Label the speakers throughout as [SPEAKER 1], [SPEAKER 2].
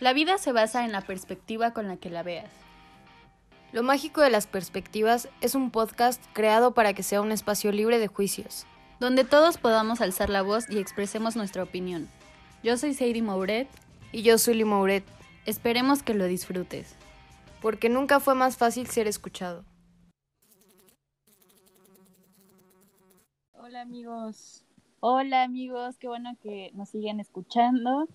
[SPEAKER 1] La vida se basa en la perspectiva con la que la veas.
[SPEAKER 2] Lo mágico de las perspectivas es un podcast creado para que sea un espacio libre de juicios.
[SPEAKER 1] Donde todos podamos alzar la voz y expresemos nuestra opinión. Yo soy Sadie Mouret.
[SPEAKER 2] Y yo soy Mouret.
[SPEAKER 1] Esperemos que lo disfrutes.
[SPEAKER 2] Porque nunca fue más fácil ser escuchado.
[SPEAKER 1] Hola amigos. Hola amigos, qué bueno que nos siguen escuchando.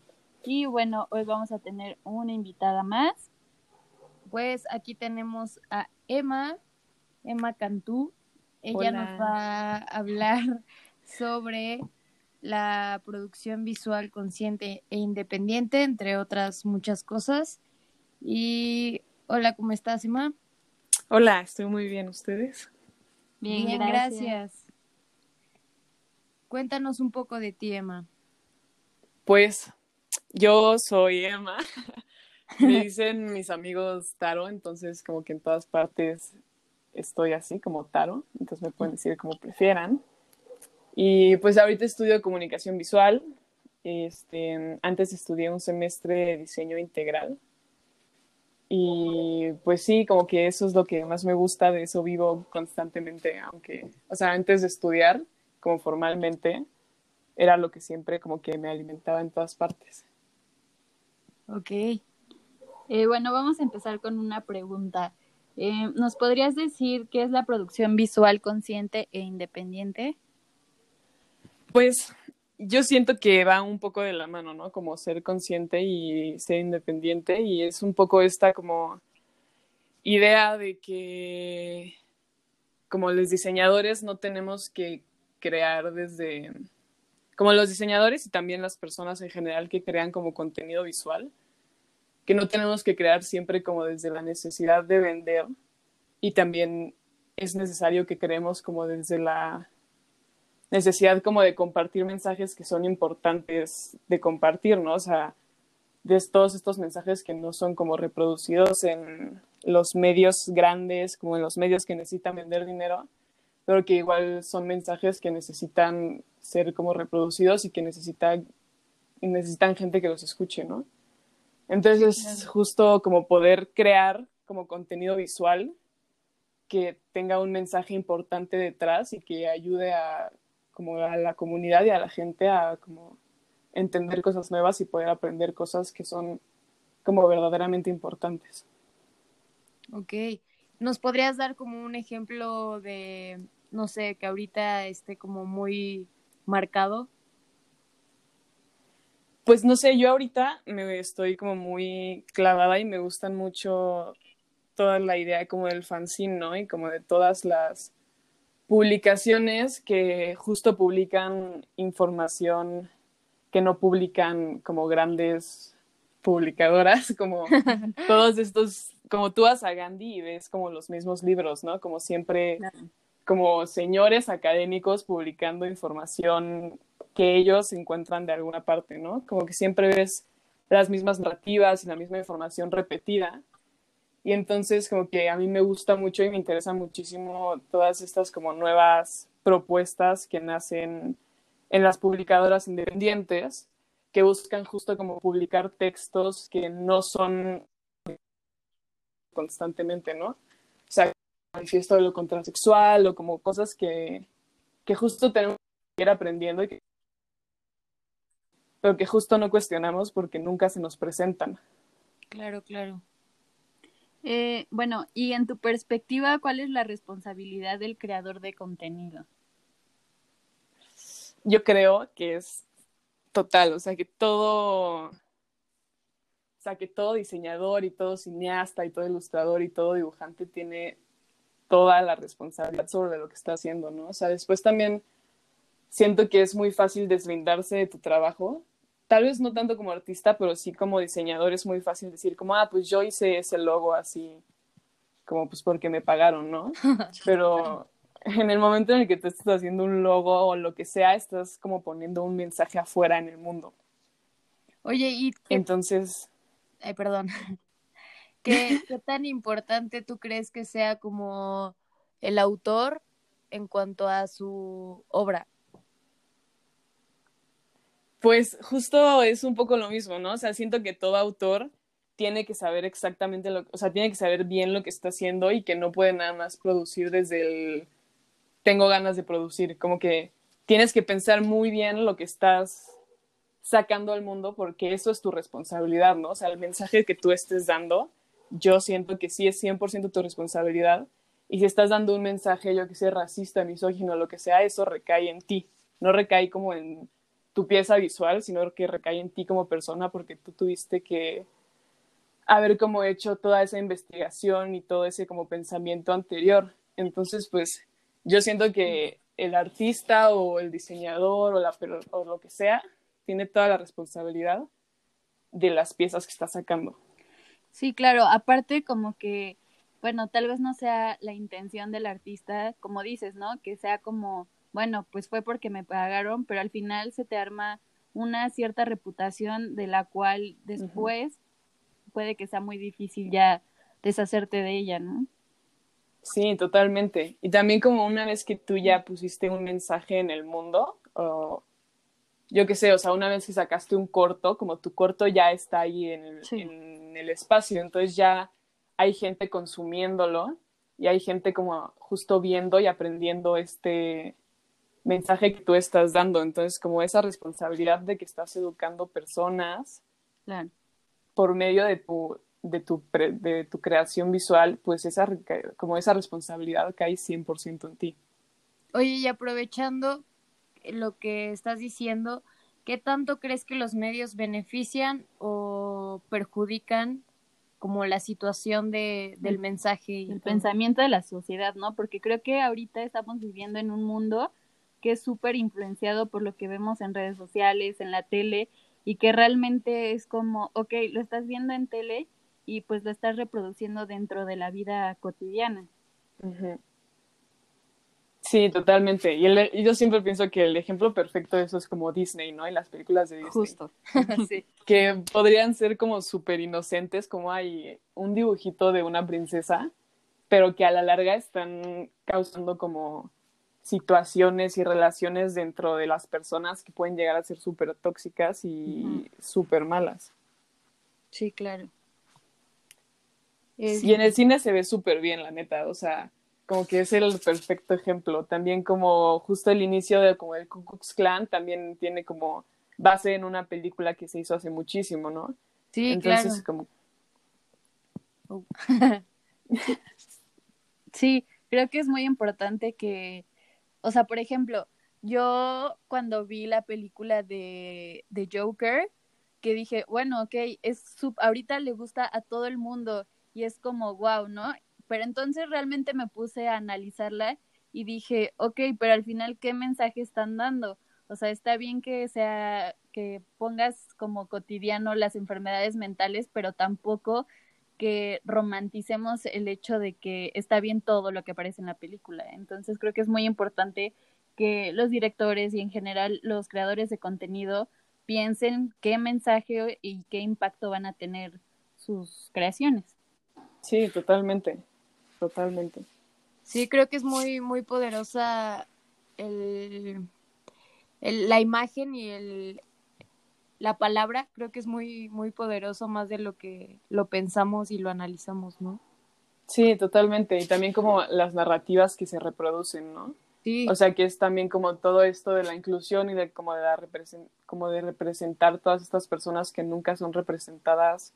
[SPEAKER 1] Y bueno, hoy vamos a tener una invitada más. Pues aquí tenemos a Emma, Emma Cantú. Ella nos va a hablar sobre la producción visual consciente e independiente, entre otras muchas cosas. Y hola, ¿cómo estás, Emma?
[SPEAKER 3] Hola, estoy muy bien. ¿Ustedes?
[SPEAKER 1] Bien, gracias. Cuéntanos un poco de ti, Emma.
[SPEAKER 3] Pues yo soy Emma. Me dicen mis amigos Taro, entonces como que en todas partes estoy así como Taro, entonces me pueden decir como prefieran. Y pues ahorita estudio comunicación visual. Este, antes estudié un semestre de diseño integral. Y pues sí, como que eso es lo que más me gusta, de eso vivo constantemente, aunque, o sea, antes de estudiar, como formalmente, era lo que siempre como que me alimentaba en todas partes.
[SPEAKER 1] Ok. Eh, bueno, vamos a empezar con una pregunta. Eh, ¿Nos podrías decir qué es la producción visual consciente e independiente?
[SPEAKER 3] Pues yo siento que va un poco de la mano, ¿no? Como ser consciente y ser independiente y es un poco esta como idea de que como los diseñadores no tenemos que crear desde, como los diseñadores y también las personas en general que crean como contenido visual, que no tenemos que crear siempre como desde la necesidad de vender y también es necesario que creemos como desde la necesidad como de compartir mensajes que son importantes de compartir, ¿no? O sea, de todos estos mensajes que no son como reproducidos en los medios grandes, como en los medios que necesitan vender dinero, pero que igual son mensajes que necesitan ser como reproducidos y que necesitan, necesitan gente que los escuche, ¿no? Entonces es justo como poder crear como contenido visual que tenga un mensaje importante detrás y que ayude a como a la comunidad y a la gente a como entender cosas nuevas y poder aprender cosas que son como verdaderamente importantes.
[SPEAKER 1] Ok. ¿Nos podrías dar como un ejemplo de no sé, que ahorita esté como muy marcado?
[SPEAKER 3] Pues no sé, yo ahorita me estoy como muy clavada y me gustan mucho toda la idea como del fanzine, ¿no? Y como de todas las publicaciones que justo publican información que no publican como grandes publicadoras, como todos estos, como tú vas a Gandhi y ves como los mismos libros, ¿no? Como siempre como señores académicos publicando información que ellos encuentran de alguna parte, ¿no? Como que siempre ves las mismas narrativas y la misma información repetida. Y entonces como que a mí me gusta mucho y me interesa muchísimo todas estas como nuevas propuestas que nacen en las publicadoras independientes que buscan justo como publicar textos que no son constantemente, ¿no? O sea, manifiesto de lo contrasexual o como cosas que, que justo tenemos que ir aprendiendo y que, pero que justo no cuestionamos porque nunca se nos presentan.
[SPEAKER 1] Claro, claro. Eh, bueno, y en tu perspectiva, ¿cuál es la responsabilidad del creador de contenido?
[SPEAKER 3] Yo creo que es total, o sea, que todo, o sea, que todo diseñador y todo cineasta y todo ilustrador y todo dibujante tiene toda la responsabilidad sobre lo que está haciendo, ¿no? O sea, después también siento que es muy fácil deslindarse de tu trabajo. Tal vez no tanto como artista, pero sí como diseñador es muy fácil decir como, ah, pues yo hice ese logo así, como pues porque me pagaron, ¿no? Pero en el momento en el que tú estás haciendo un logo o lo que sea, estás como poniendo un mensaje afuera en el mundo.
[SPEAKER 1] Oye, y...
[SPEAKER 3] Entonces...
[SPEAKER 1] Ay, perdón. ¿Qué, tan importante tú crees que sea como el autor en cuanto a su obra?
[SPEAKER 3] Pues justo es un poco lo mismo, ¿no? O sea, siento que todo autor tiene que saber exactamente lo, o sea, tiene que saber bien lo que está haciendo y que no puede nada más producir desde el tengo ganas de producir, como que tienes que pensar muy bien lo que estás sacando al mundo porque eso es tu responsabilidad, ¿no? O sea, el mensaje que tú estés dando, yo siento que sí es 100% tu responsabilidad y si estás dando un mensaje, yo que sé, racista, misógino, lo que sea, eso recae en ti, no recae como en tu pieza visual, sino que recae en ti como persona porque tú tuviste que haber como hecho toda esa investigación y todo ese como pensamiento anterior. Entonces, pues yo siento que el artista o el diseñador o, la, o lo que sea tiene toda la responsabilidad de las piezas que está sacando.
[SPEAKER 1] Sí, claro, aparte como que, bueno, tal vez no sea la intención del artista, como dices, ¿no? Que sea como, bueno, pues fue porque me pagaron, pero al final se te arma una cierta reputación de la cual después puede que sea muy difícil ya deshacerte de ella, ¿no?
[SPEAKER 3] Sí, totalmente. Y también como una vez que tú ya pusiste un mensaje en el mundo, o yo qué sé, o sea, una vez que sacaste un corto, como tu corto ya está ahí en el, en el espacio, entonces ya hay gente consumiéndolo y hay gente como justo viendo y aprendiendo este mensaje que tú estás dando. Entonces, como esa responsabilidad de que estás educando personas
[SPEAKER 1] claro
[SPEAKER 3] por medio de tu, de tu, de tu creación visual, pues esa, como esa responsabilidad cae 100% en ti.
[SPEAKER 2] Oye, y aprovechando lo que estás diciendo, ¿qué tanto crees que los medios benefician o perjudican como la situación de, del mensaje?
[SPEAKER 1] Y el pensamiento de la sociedad, ¿no? Porque creo que ahorita estamos viviendo en un mundo que es súper influenciado por lo que vemos en redes sociales, en la tele, y que realmente es como, ok, lo estás viendo en tele y pues lo estás reproduciendo dentro de la vida cotidiana.
[SPEAKER 3] Sí, totalmente. Y, y, yo siempre pienso que el ejemplo perfecto de eso es como Disney, ¿no? Y las películas de Disney.
[SPEAKER 1] Justo.
[SPEAKER 3] sí. Que podrían ser como súper inocentes, como hay un dibujito de una princesa, pero que a la larga están causando como situaciones y relaciones dentro de las personas que pueden llegar a ser súper tóxicas y súper malas.
[SPEAKER 1] Sí, claro.
[SPEAKER 3] Y en el cine se ve súper bien, la neta, o sea, como que es el perfecto ejemplo. También como justo el inicio de como el Ku Klux Klan también tiene como base en una película que se hizo hace muchísimo, ¿no?
[SPEAKER 1] Sí, Entonces,
[SPEAKER 3] como...
[SPEAKER 1] Oh. sí, creo que es muy importante que o sea, por ejemplo, yo cuando vi la película de, de Joker, que dije, bueno, ok, es sub, ahorita le gusta a todo el mundo y es como, wow, ¿no? Pero entonces realmente me puse a analizarla y dije, ok, pero al final, ¿qué mensaje están dando? O sea, está bien que sea, que pongas como cotidiano las enfermedades mentales, pero tampoco que romanticemos el hecho de que está bien todo lo que aparece en la película. Entonces creo que es muy importante que los directores y en general los creadores de contenido piensen qué mensaje y qué impacto van a tener sus creaciones.
[SPEAKER 3] Sí, totalmente, totalmente.
[SPEAKER 2] Sí, creo que es muy, muy poderosa el, la imagen y el, la palabra creo que es muy, muy poderoso más de lo que lo pensamos y lo analizamos, ¿no?
[SPEAKER 3] Sí, totalmente. Y también como las narrativas que se reproducen, ¿no?
[SPEAKER 2] Sí.
[SPEAKER 3] O sea, que es también como todo esto de la inclusión y de como de, la como de representar todas estas personas que nunca son representadas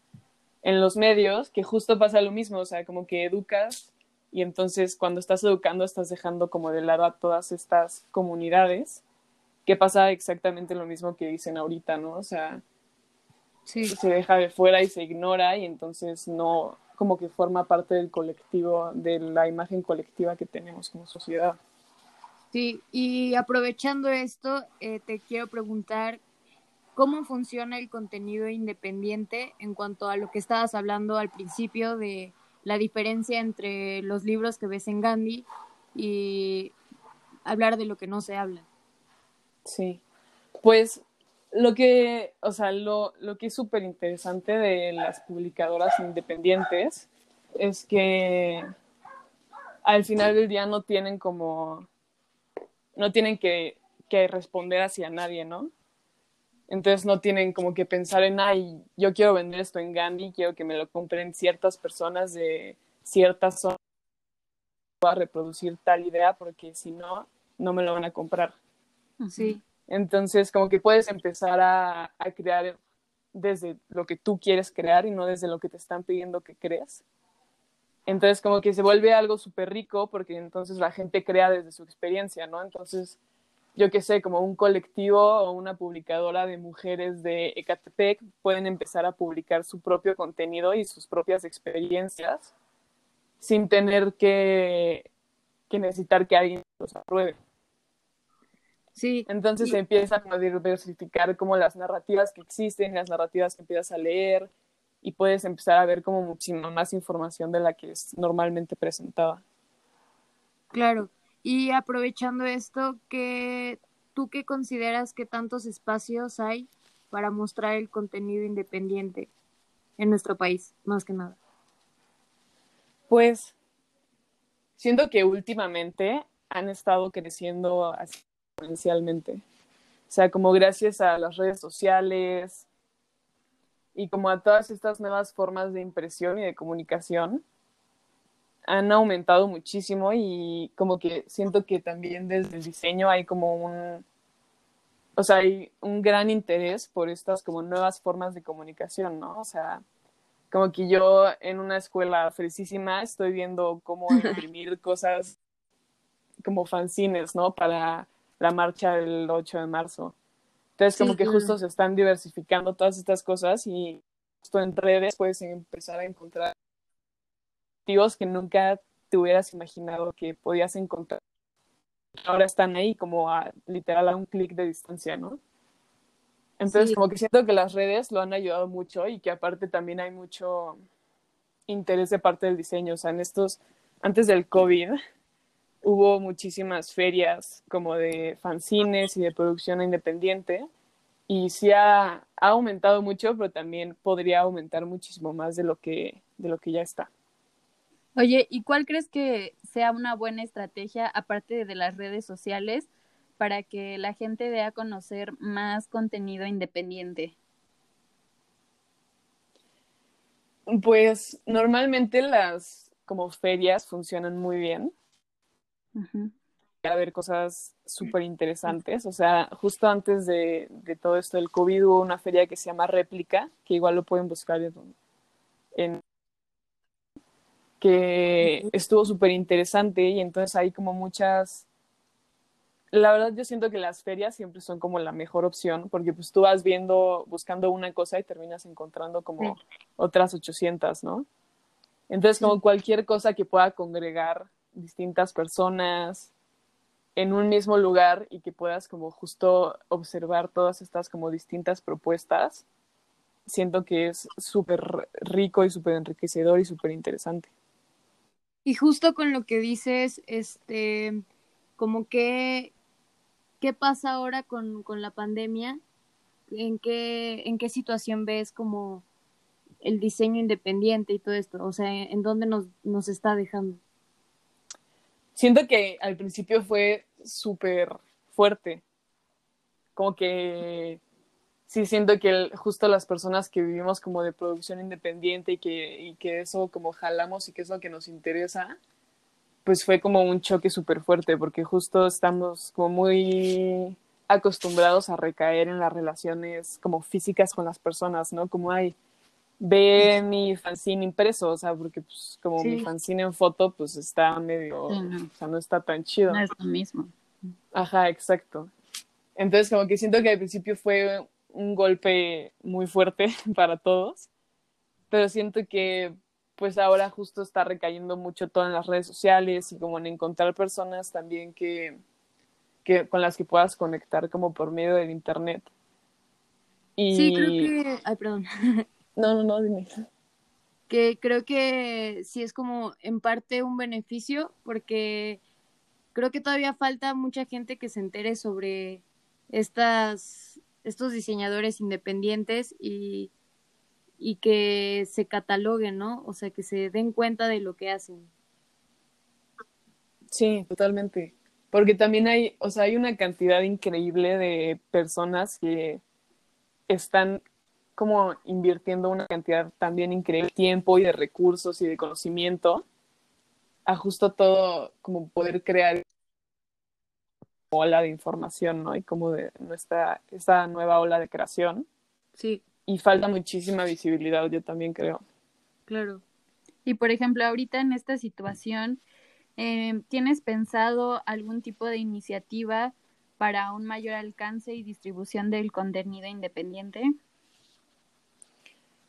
[SPEAKER 3] en los medios, que justo pasa lo mismo, o sea, como que educas y entonces cuando estás educando estás dejando como de lado a todas estas comunidades que pasa exactamente lo mismo que dicen ahorita, ¿no? O sea,
[SPEAKER 2] sí.
[SPEAKER 3] se deja de fuera y se ignora y entonces no como que forma parte del colectivo, de la imagen colectiva que tenemos como sociedad.
[SPEAKER 2] Sí, y aprovechando esto, eh, te quiero preguntar cómo funciona el contenido independiente en cuanto a lo que estabas hablando al principio de la diferencia entre los libros que ves en Gandhi y hablar de lo que no se habla.
[SPEAKER 3] Sí, pues lo que, o sea, lo, lo que es súper interesante de las publicadoras independientes es que al final del día no tienen como, no tienen que, que responder hacia nadie, ¿no? Entonces no tienen como que pensar en, ay, yo quiero vender esto en Gandhi, quiero que me lo compren ciertas personas de ciertas zonas a reproducir tal idea porque si no, no me lo van a comprar.
[SPEAKER 2] Sí.
[SPEAKER 3] Entonces, como que puedes empezar a, a, crear desde lo que tú quieres crear y no desde lo que te están pidiendo que creas. Entonces, como que se vuelve algo súper rico porque entonces la gente crea desde su experiencia, ¿no? Entonces, yo qué sé, como un colectivo o una publicadora de mujeres de Ecatepec pueden empezar a publicar su propio contenido y sus propias experiencias sin tener que, que necesitar que alguien los apruebe.
[SPEAKER 2] Sí.
[SPEAKER 3] Entonces se empiezan a diversificar como las narrativas que existen, las narrativas que empiezas a leer y puedes empezar a ver como muchísima más información de la que es normalmente presentada.
[SPEAKER 2] Claro. Y aprovechando esto, ¿qué, ¿tú qué consideras que tantos espacios hay para mostrar el contenido independiente en nuestro país, más que nada?
[SPEAKER 3] Pues siento que últimamente han estado creciendo exponencialmente. O sea, como gracias a las redes sociales y como a todas estas nuevas formas de impresión y de comunicación, han aumentado muchísimo y como que siento que también desde el diseño hay como un, o sea, hay un gran interés por estas como nuevas formas de comunicación, ¿no? O sea, como que yo en una escuela fresísima estoy viendo cómo imprimir cosas como fanzines, ¿no? Para la marcha del 8 de marzo. Entonces, como sí, que justo se están diversificando todas estas cosas y justo en redes puedes empezar a encontrar activos que nunca te hubieras imaginado que podías encontrar. Ahora están ahí como a literal a un clic de distancia, ¿no? Entonces, sí. como que siento que las redes lo han ayudado mucho y que aparte también hay mucho interés de parte del diseño. O sea, en estos, antes del COVID, hubo muchísimas ferias como de fanzines y de producción independiente. Y sí ha, ha, aumentado mucho, pero también podría aumentar muchísimo más de lo que, de lo que ya está.
[SPEAKER 1] Oye, ¿y cuál crees que sea una buena estrategia, aparte de las redes sociales, para que la gente dé a conocer más contenido independiente?
[SPEAKER 3] Pues normalmente las como ferias funcionan muy bien. Uh -huh. A ver cosas súper interesantes. O sea, justo antes de, de, todo esto del COVID hubo una feria que se llama Réplica, que igual lo pueden buscar en, en que estuvo súper interesante y entonces hay como muchas la verdad yo siento que las ferias siempre son como la mejor opción porque pues tú vas viendo, buscando una cosa y terminas encontrando como otras 800, ¿no? Entonces como cualquier cosa que pueda congregar distintas personas en un mismo lugar y que puedas como justo observar todas estas como distintas propuestas, siento que es súper rico y súper enriquecedor y súper interesante.
[SPEAKER 2] Y justo con lo que dices, este, como que ¿qué pasa ahora con, con, la pandemia? ¿En qué, ¿En qué situación ves como el diseño independiente y todo esto? O sea, ¿en dónde nos, nos está dejando?
[SPEAKER 3] Siento que al principio fue súper fuerte. Como que sí siento que el, justo las personas que vivimos como de producción independiente y que, y que eso como jalamos y que es lo que nos interesa, pues fue como un choque súper fuerte, porque justo estamos como muy acostumbrados a recaer en las relaciones como físicas con las personas, ¿no? Como hay, ve mi fanzine impreso, o sea, porque pues como sí. mi fanzine en foto, pues está medio, sí, no. o sea, no está tan chido.
[SPEAKER 1] No es lo mismo.
[SPEAKER 3] Ajá, exacto. Entonces como que siento que al principio fue un golpe muy fuerte para todos, pero siento que pues ahora justo está recayendo mucho todo en las redes sociales y como en encontrar personas también que, que con las que puedas conectar como por medio del internet.
[SPEAKER 2] Y... Sí, creo que... Ay, perdón.
[SPEAKER 3] No, no, no, dime.
[SPEAKER 2] Que creo que sí es como en parte un beneficio porque creo que todavía falta mucha gente que se entere sobre estas, estos diseñadores independientes y y que se cataloguen, ¿no? O sea, que se den cuenta de lo que hacen.
[SPEAKER 3] Sí, totalmente. Porque también hay, o sea, hay una cantidad increíble de personas que, están como invirtiendo una cantidad también increíble de tiempo y de recursos y de conocimiento a justo todo como poder crear ola de información, ¿no? Y como de nuestra, esta nueva ola de creación.
[SPEAKER 2] Sí.
[SPEAKER 3] Y falta muchísima visibilidad, yo también creo.
[SPEAKER 2] Claro.
[SPEAKER 1] Y por ejemplo, ahorita en esta situación, eh, ¿tienes pensado algún tipo de iniciativa para un mayor alcance y distribución del contenido independiente?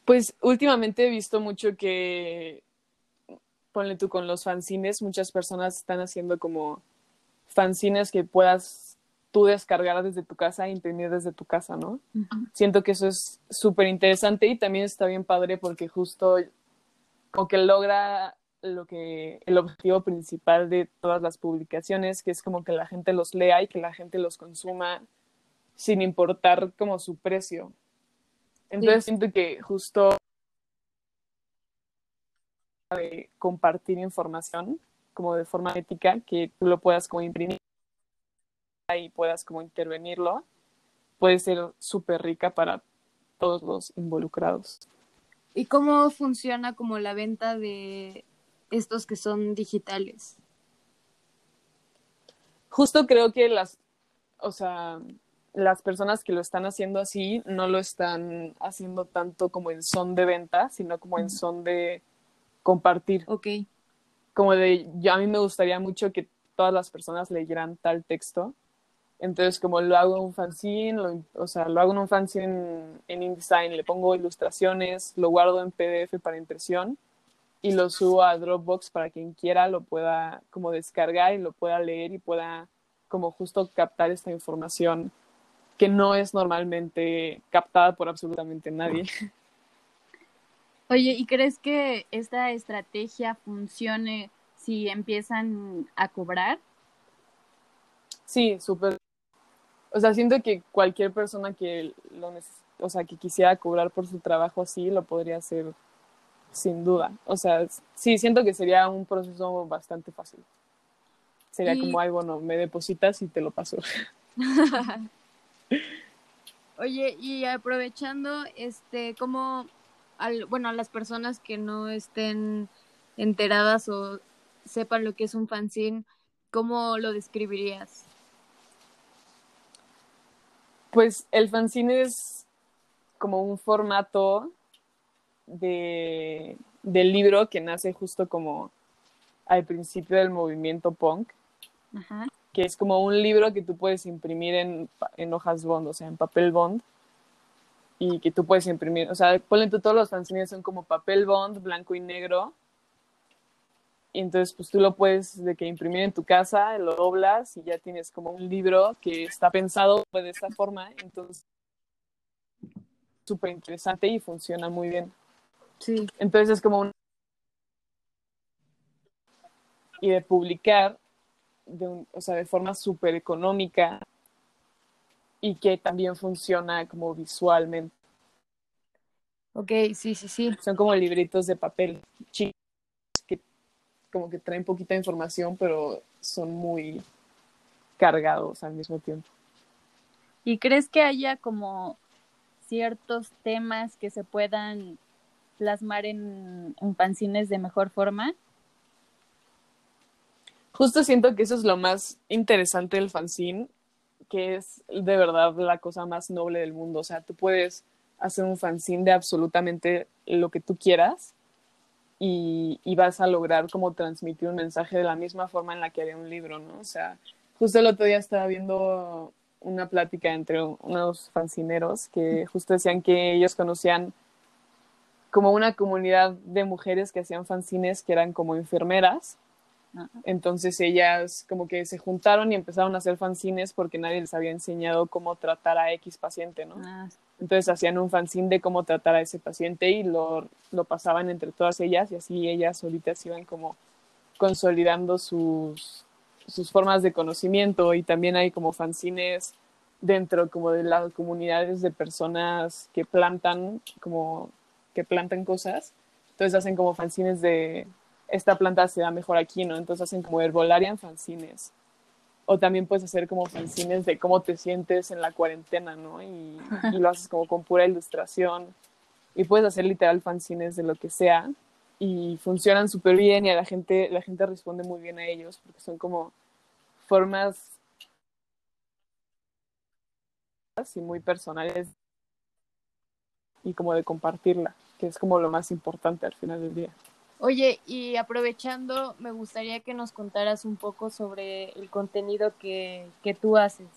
[SPEAKER 3] Pues últimamente he visto mucho que, ponle tú con los fanzines, muchas personas están haciendo como fanzines que puedas tú descargar desde tu casa e imprimir desde tu casa, ¿no? Siento que eso es súper interesante y también está bien padre porque justo como que logra lo que el objetivo principal de todas las publicaciones, que es como que la gente los lea y que la gente los consuma sin importar como su precio. Entonces siento que justo de compartir información como de forma ética, que tú lo puedas como imprimir y puedas como intervenirlo, puede ser súper rica para todos los involucrados.
[SPEAKER 2] ¿Y cómo funciona como la venta de estos que son digitales?
[SPEAKER 3] Justo creo que las, o sea, las personas que lo están haciendo así no lo están haciendo tanto como en son de venta, sino como en son de compartir.
[SPEAKER 2] Ok.
[SPEAKER 3] Como de, yo, a mí me gustaría mucho que todas las personas leyeran tal texto. Entonces, como lo hago en un fanzine, o sea, lo hago en un fanzine en, en InDesign, le pongo ilustraciones, lo guardo en PDF para impresión y lo subo a Dropbox para quien quiera lo pueda como descargar y lo pueda leer y pueda como justo captar esta información que no es normalmente captada por absolutamente nadie.
[SPEAKER 1] Oye, ¿y crees que esta estrategia funcione si empiezan a cobrar?
[SPEAKER 3] Sí, súper. O sea, siento que cualquier persona que lo o sea, que quisiera cobrar por su trabajo así, lo podría hacer sin duda. O sea, sí, siento que sería un proceso bastante fácil. Sería como, ay, bueno, me depositas y te lo paso.
[SPEAKER 2] Oye, y aprovechando, este, ¿cómo al, bueno, a las personas que no estén enteradas o sepan lo que es un fanzine, ¿cómo lo describirías?
[SPEAKER 3] Pues el fanzine es como un formato de, del libro que nace justo como al principio del movimiento punk, que es como un libro que tú puedes imprimir en, en hojas bond, o sea, en papel bond, y que tú puedes imprimir, o sea, ponle tú todos los fanzines son como papel bond, blanco y negro, y entonces pues tú lo puedes de que imprimir en tu casa, lo doblas y ya tienes como un libro que está pensado de esta forma, entonces súper interesante y funciona muy bien.
[SPEAKER 2] Sí.
[SPEAKER 3] Entonces es como un... Y de publicar, de un, o sea, de forma súper económica, y que también funciona como visualmente.
[SPEAKER 2] Ok, sí, sí, sí.
[SPEAKER 3] Son como libritos de papel chicos que como que traen poquita información, pero son muy cargados al mismo tiempo.
[SPEAKER 1] ¿Y crees que haya como ciertos temas que se puedan plasmar en, en fanzines de mejor forma?
[SPEAKER 3] Justo siento que eso es lo más interesante del fanzine, que es de verdad la cosa más noble del mundo. O sea, tú puedes hacer un fanzine de absolutamente lo que tú quieras y, y, vas a lograr como transmitir un mensaje de la misma forma en la que haría un libro, ¿no? O sea, justo el otro día estaba viendo una plática entre unos fanzineros que justo decían que ellos conocían como una comunidad de mujeres que hacían fanzines que eran como enfermeras entonces ellas como que se juntaron y empezaron a hacer fanzines porque nadie les había enseñado cómo tratar a X paciente, ¿no?
[SPEAKER 1] Ah,
[SPEAKER 3] Entonces hacían un fanzine de cómo tratar a ese paciente y lo, lo pasaban entre todas ellas y así ellas solitas iban como consolidando sus, sus formas de conocimiento y también hay como fanzines dentro como de las comunidades de personas que plantan como que plantan cosas. Entonces hacen como fanzines de esta planta se da mejor aquí, ¿no? Entonces hacen como herbolaria en fanzines. O también puedes hacer como fanzines de cómo te sientes en la cuarentena, ¿no? Y, y lo haces como con pura ilustración. Y puedes hacer literal fanzines de lo que sea. Y funcionan súper bien y a la gente, la gente responde muy bien a ellos porque son como formas y muy personales y como de compartirla, que es como lo más importante al final del día.
[SPEAKER 2] Oye, y aprovechando, me gustaría que nos contaras un poco sobre el contenido que, que tú haces.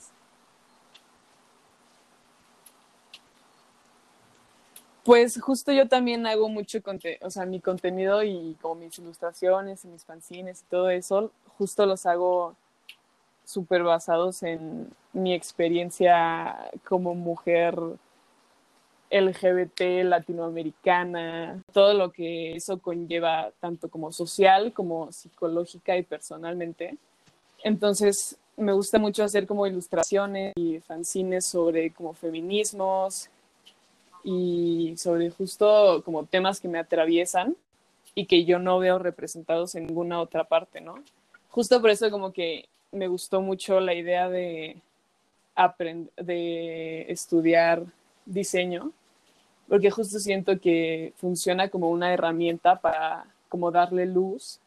[SPEAKER 3] Pues justo yo también hago mucho o sea, mi contenido y como mis ilustraciones y mis fanzines y todo eso, justo los hago súper basados en mi experiencia como mujer LGBT latinoamericana, todo lo que eso conlleva tanto como social como psicológica y personalmente. Entonces, me gusta mucho hacer como ilustraciones y fanzines sobre como feminismos y sobre justo como temas que me atraviesan y que yo no veo representados en ninguna otra parte, ¿no? Justo por eso como que me gustó mucho la idea de de estudiar diseño, porque justo siento que funciona como una herramienta para como darle luz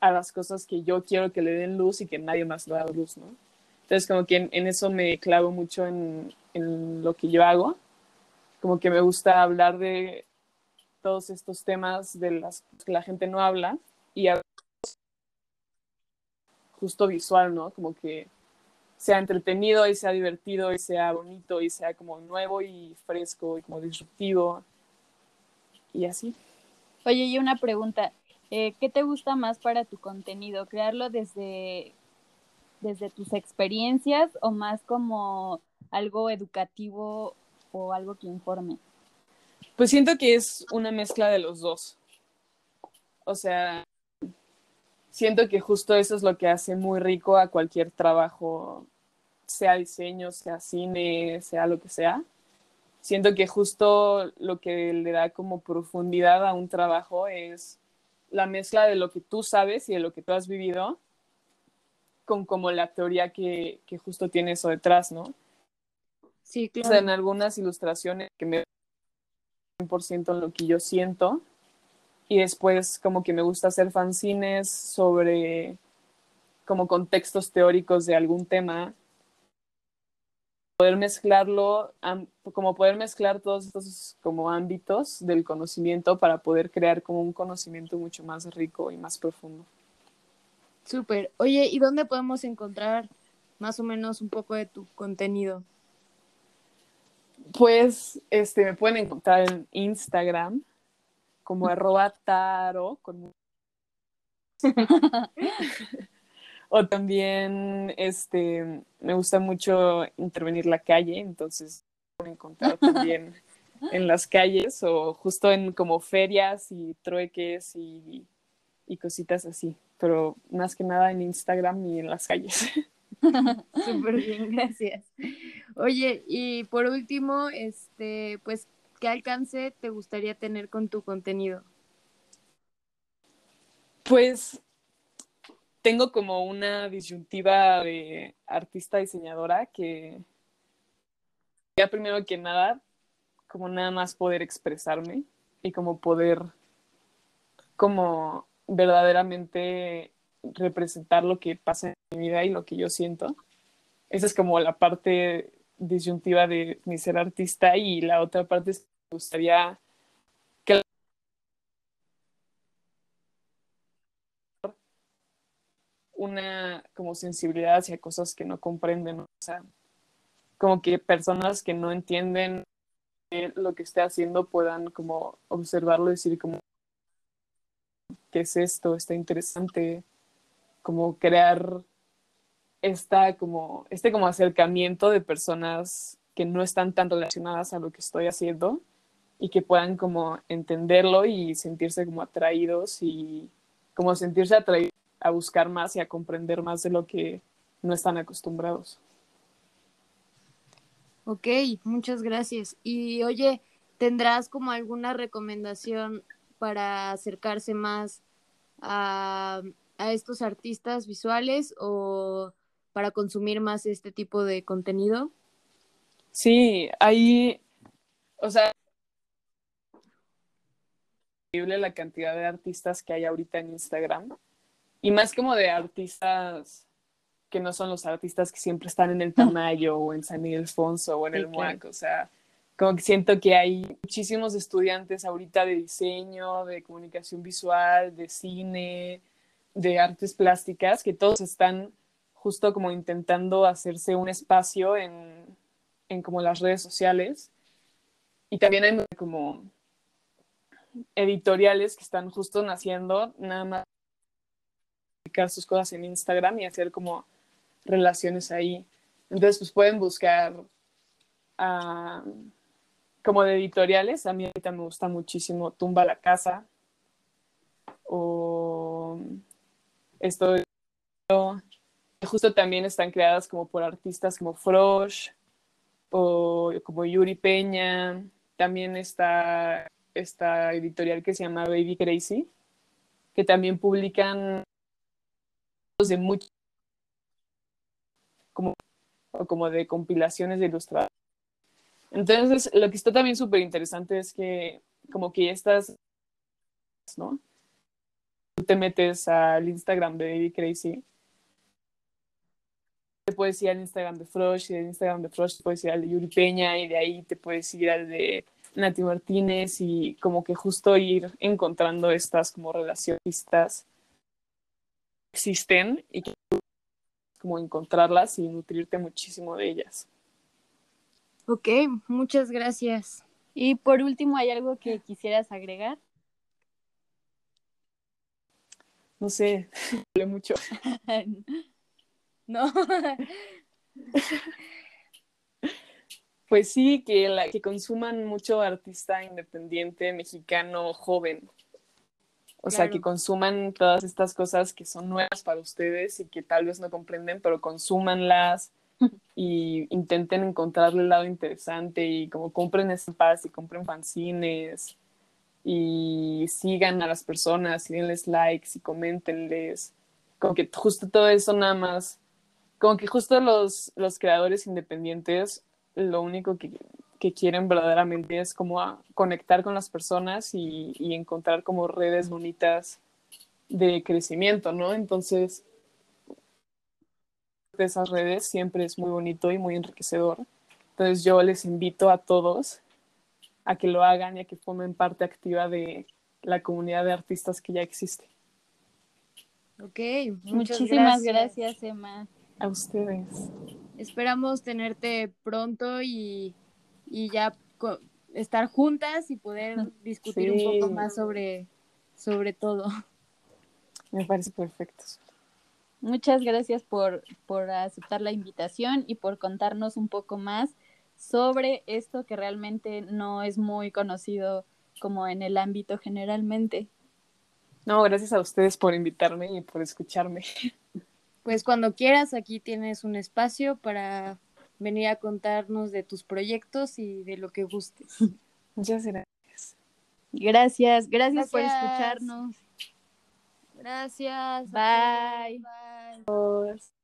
[SPEAKER 3] a las cosas que yo quiero que le den luz y que nadie más le da luz, ¿no? Entonces como que en, en eso me clavo mucho en, en, lo que yo hago, como que me gusta hablar de todos estos temas de las que la gente no habla y a justo visual, ¿no? Como que sea entretenido y sea divertido y sea bonito y sea como nuevo y fresco y como disruptivo y así.
[SPEAKER 1] Oye, y una pregunta, eh, ¿qué te gusta más para tu contenido? ¿Crearlo desde, desde tus experiencias o más como algo educativo o algo que informe?
[SPEAKER 3] Pues siento que es una mezcla de los dos. O sea, siento que justo eso es lo que hace muy rico a cualquier trabajo, sea diseño, sea cine, sea lo que sea. Siento que justo lo que le da como profundidad a un trabajo es la mezcla de lo que tú sabes y de lo que tú has vivido con como la teoría que, que justo tiene eso detrás, ¿no?
[SPEAKER 2] Sí, claro.
[SPEAKER 3] O sea, en algunas ilustraciones que me 100% en lo que yo siento, y después como que me gusta hacer fanzines sobre como contextos teóricos de algún tema poder mezclarlo como poder mezclar todos estos como ámbitos del conocimiento para poder crear como un conocimiento mucho más rico y más profundo
[SPEAKER 2] Súper. Oye, ¿y dónde podemos encontrar más o menos un poco de tu contenido?
[SPEAKER 3] Pues este me pueden encontrar en Instagram como arroba taro con... o también este me gusta mucho intervenir la calle entonces pueden encontrar también en las calles o justo en como ferias y trueques y, y cositas así pero más que nada en Instagram y en las calles
[SPEAKER 2] Súper bien, gracias. Oye, y por último, este, pues ¿qué alcance te gustaría tener con tu contenido?
[SPEAKER 3] Pues tengo como una disyuntiva de artista diseñadora que ya primero que nada, como nada más poder expresarme y como poder como verdaderamente representar lo que pasa en mi vida y lo que yo siento. Esa es como la parte disyuntiva de mi ser artista y la otra parte es que me gustaría que una como sensibilidad hacia cosas que no comprenden, o sea, como que personas que no entienden lo que esté haciendo puedan como observarlo y decir como qué es esto, está interesante, como crear esta como, este como acercamiento de personas que no están tan relacionadas a lo que estoy haciendo y que puedan como entenderlo y sentirse como atraídos y como sentirse atraídos a buscar más y a comprender más de lo que no están acostumbrados.
[SPEAKER 2] Ok, muchas gracias. Y oye, ¿tendrás como alguna recomendación para acercarse más a, a estos artistas visuales o para consumir más este tipo de contenido?
[SPEAKER 3] Sí, hay, o sea, increíble la cantidad de artistas que hay ahorita en Instagram y más como de artistas que no son los artistas que siempre están en el Tamayo o en San Ildefonso o en
[SPEAKER 1] Sí,
[SPEAKER 3] el
[SPEAKER 1] claro.
[SPEAKER 3] MUAC, o sea, como que siento que hay muchísimos estudiantes ahorita de diseño, de comunicación visual, de cine, de artes plásticas, que todos están justo como intentando hacerse un espacio en, en como las redes sociales. Y también hay como editoriales que están justo naciendo, nada más publicar sus cosas en Instagram y hacer como relaciones ahí. Entonces, pues pueden buscar ah, como de editoriales. A mí ahorita me gusta muchísimo Tumba la Casa o esto justo también están creadas como por artistas como Frosh o como Yuri Peña. También está esta editorial que se llama Baby Crazy, que también publican de muchos como, como de compilaciones de ilustradores. Entonces, lo que está también súper interesante es que como que estas, ¿no? Tú te metes al Instagram de Baby Crazy, te puedes ir al Instagram de Frosh y del Instagram de Frosh te puedes ir al de Yuri Peña y de ahí te puedes ir al de Nati Martínez y como que justo ir encontrando estas como relacionistas que existen y que como encontrarlas y nutrirte muchísimo de ellas.
[SPEAKER 2] Ok, muchas gracias.
[SPEAKER 1] Y por último, ¿hay algo que quisieras agregar?
[SPEAKER 3] No sé, hablé mucho.
[SPEAKER 2] No,
[SPEAKER 3] Pues sí, que, la, que consuman mucho artista independiente mexicano joven. O sea, que consuman todas estas cosas que son nuevas para ustedes y que tal vez no comprenden, pero consúmanlas y intenten encontrarle el lado interesante y como compren estampas y compren fanzines y sigan a las personas y denles likes y coméntenles. Como que justo todo eso nada más, como que justo los, los creadores independientes lo único que, que quieren verdaderamente es como a conectar con las personas y, y encontrar como redes bonitas de crecimiento, ¿no? Entonces, de esas redes siempre es muy bonito y muy enriquecedor. Entonces yo les invito a todos a que lo hagan y a que formen parte activa de la comunidad de artistas que ya existe.
[SPEAKER 2] ok, muchas
[SPEAKER 1] Muchísimas
[SPEAKER 2] gracias.
[SPEAKER 1] gracias, Emma.
[SPEAKER 3] A ustedes.
[SPEAKER 2] Esperamos tenerte pronto y, y ya estar juntas y poder discutir un poco más sobre, sobre todo.
[SPEAKER 3] Me parece perfecto.
[SPEAKER 1] Muchas gracias por, por aceptar la invitación y por contarnos un poco más sobre esto que realmente no es muy conocido como en el ámbito generalmente.
[SPEAKER 3] No, gracias a ustedes por invitarme y por escucharme.
[SPEAKER 2] Pues cuando quieras, aquí tienes un espacio para venir a contarnos de tus proyectos y de lo que gustes.
[SPEAKER 3] Muchas gracias.
[SPEAKER 1] Gracias, gracias, por escucharnos.
[SPEAKER 2] Gracias.
[SPEAKER 1] Bye.
[SPEAKER 2] Bye.